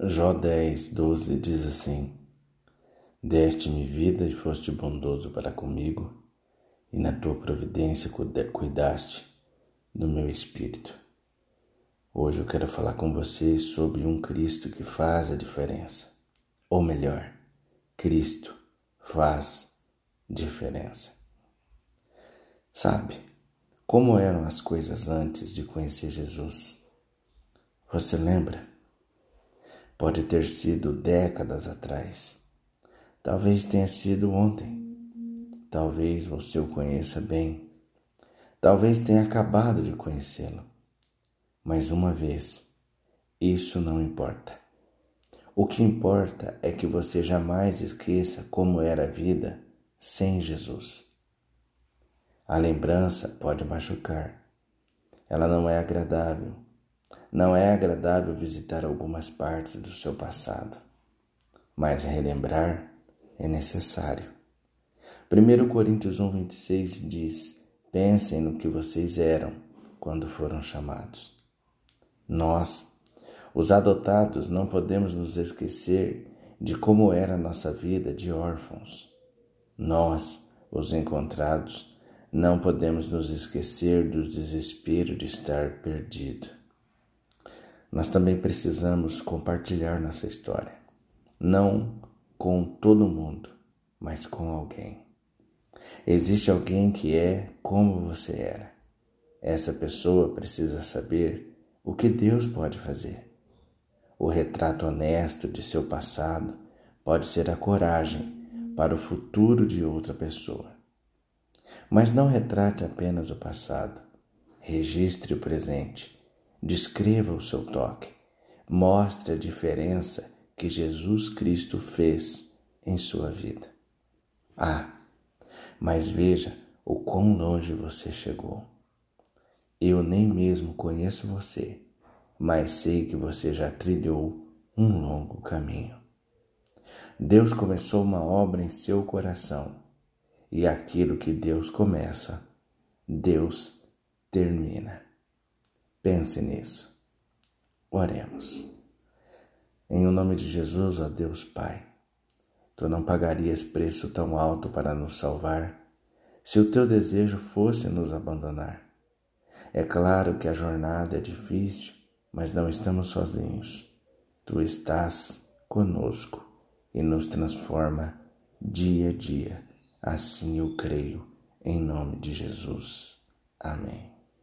Jó 10, 12 diz assim: Deste-me vida e foste bondoso para comigo, e na tua providência cuidaste do meu espírito. Hoje eu quero falar com vocês sobre um Cristo que faz a diferença. Ou melhor, Cristo faz diferença. Sabe como eram as coisas antes de conhecer Jesus? Você lembra? Pode ter sido décadas atrás. Talvez tenha sido ontem. Talvez você o conheça bem. Talvez tenha acabado de conhecê-lo. Mas uma vez, isso não importa. O que importa é que você jamais esqueça como era a vida sem Jesus. A lembrança pode machucar. Ela não é agradável não é agradável visitar algumas partes do seu passado, mas relembrar é necessário. 1 Coríntios 1,26 diz: Pensem no que vocês eram quando foram chamados. Nós, os adotados, não podemos nos esquecer de como era a nossa vida de órfãos. Nós, os encontrados, não podemos nos esquecer do desespero de estar perdido. Nós também precisamos compartilhar nossa história, não com todo mundo, mas com alguém. Existe alguém que é como você era. Essa pessoa precisa saber o que Deus pode fazer. O retrato honesto de seu passado pode ser a coragem para o futuro de outra pessoa. Mas não retrate apenas o passado, registre o presente Descreva o seu toque. Mostre a diferença que Jesus Cristo fez em sua vida. Ah, mas veja o quão longe você chegou. Eu nem mesmo conheço você, mas sei que você já trilhou um longo caminho. Deus começou uma obra em seu coração, e aquilo que Deus começa, Deus termina. Pense nisso. Oremos. Em o nome de Jesus, ó Deus Pai, tu não pagarias preço tão alto para nos salvar se o teu desejo fosse nos abandonar. É claro que a jornada é difícil, mas não estamos sozinhos. Tu estás conosco e nos transforma dia a dia. Assim eu creio, em nome de Jesus. Amém.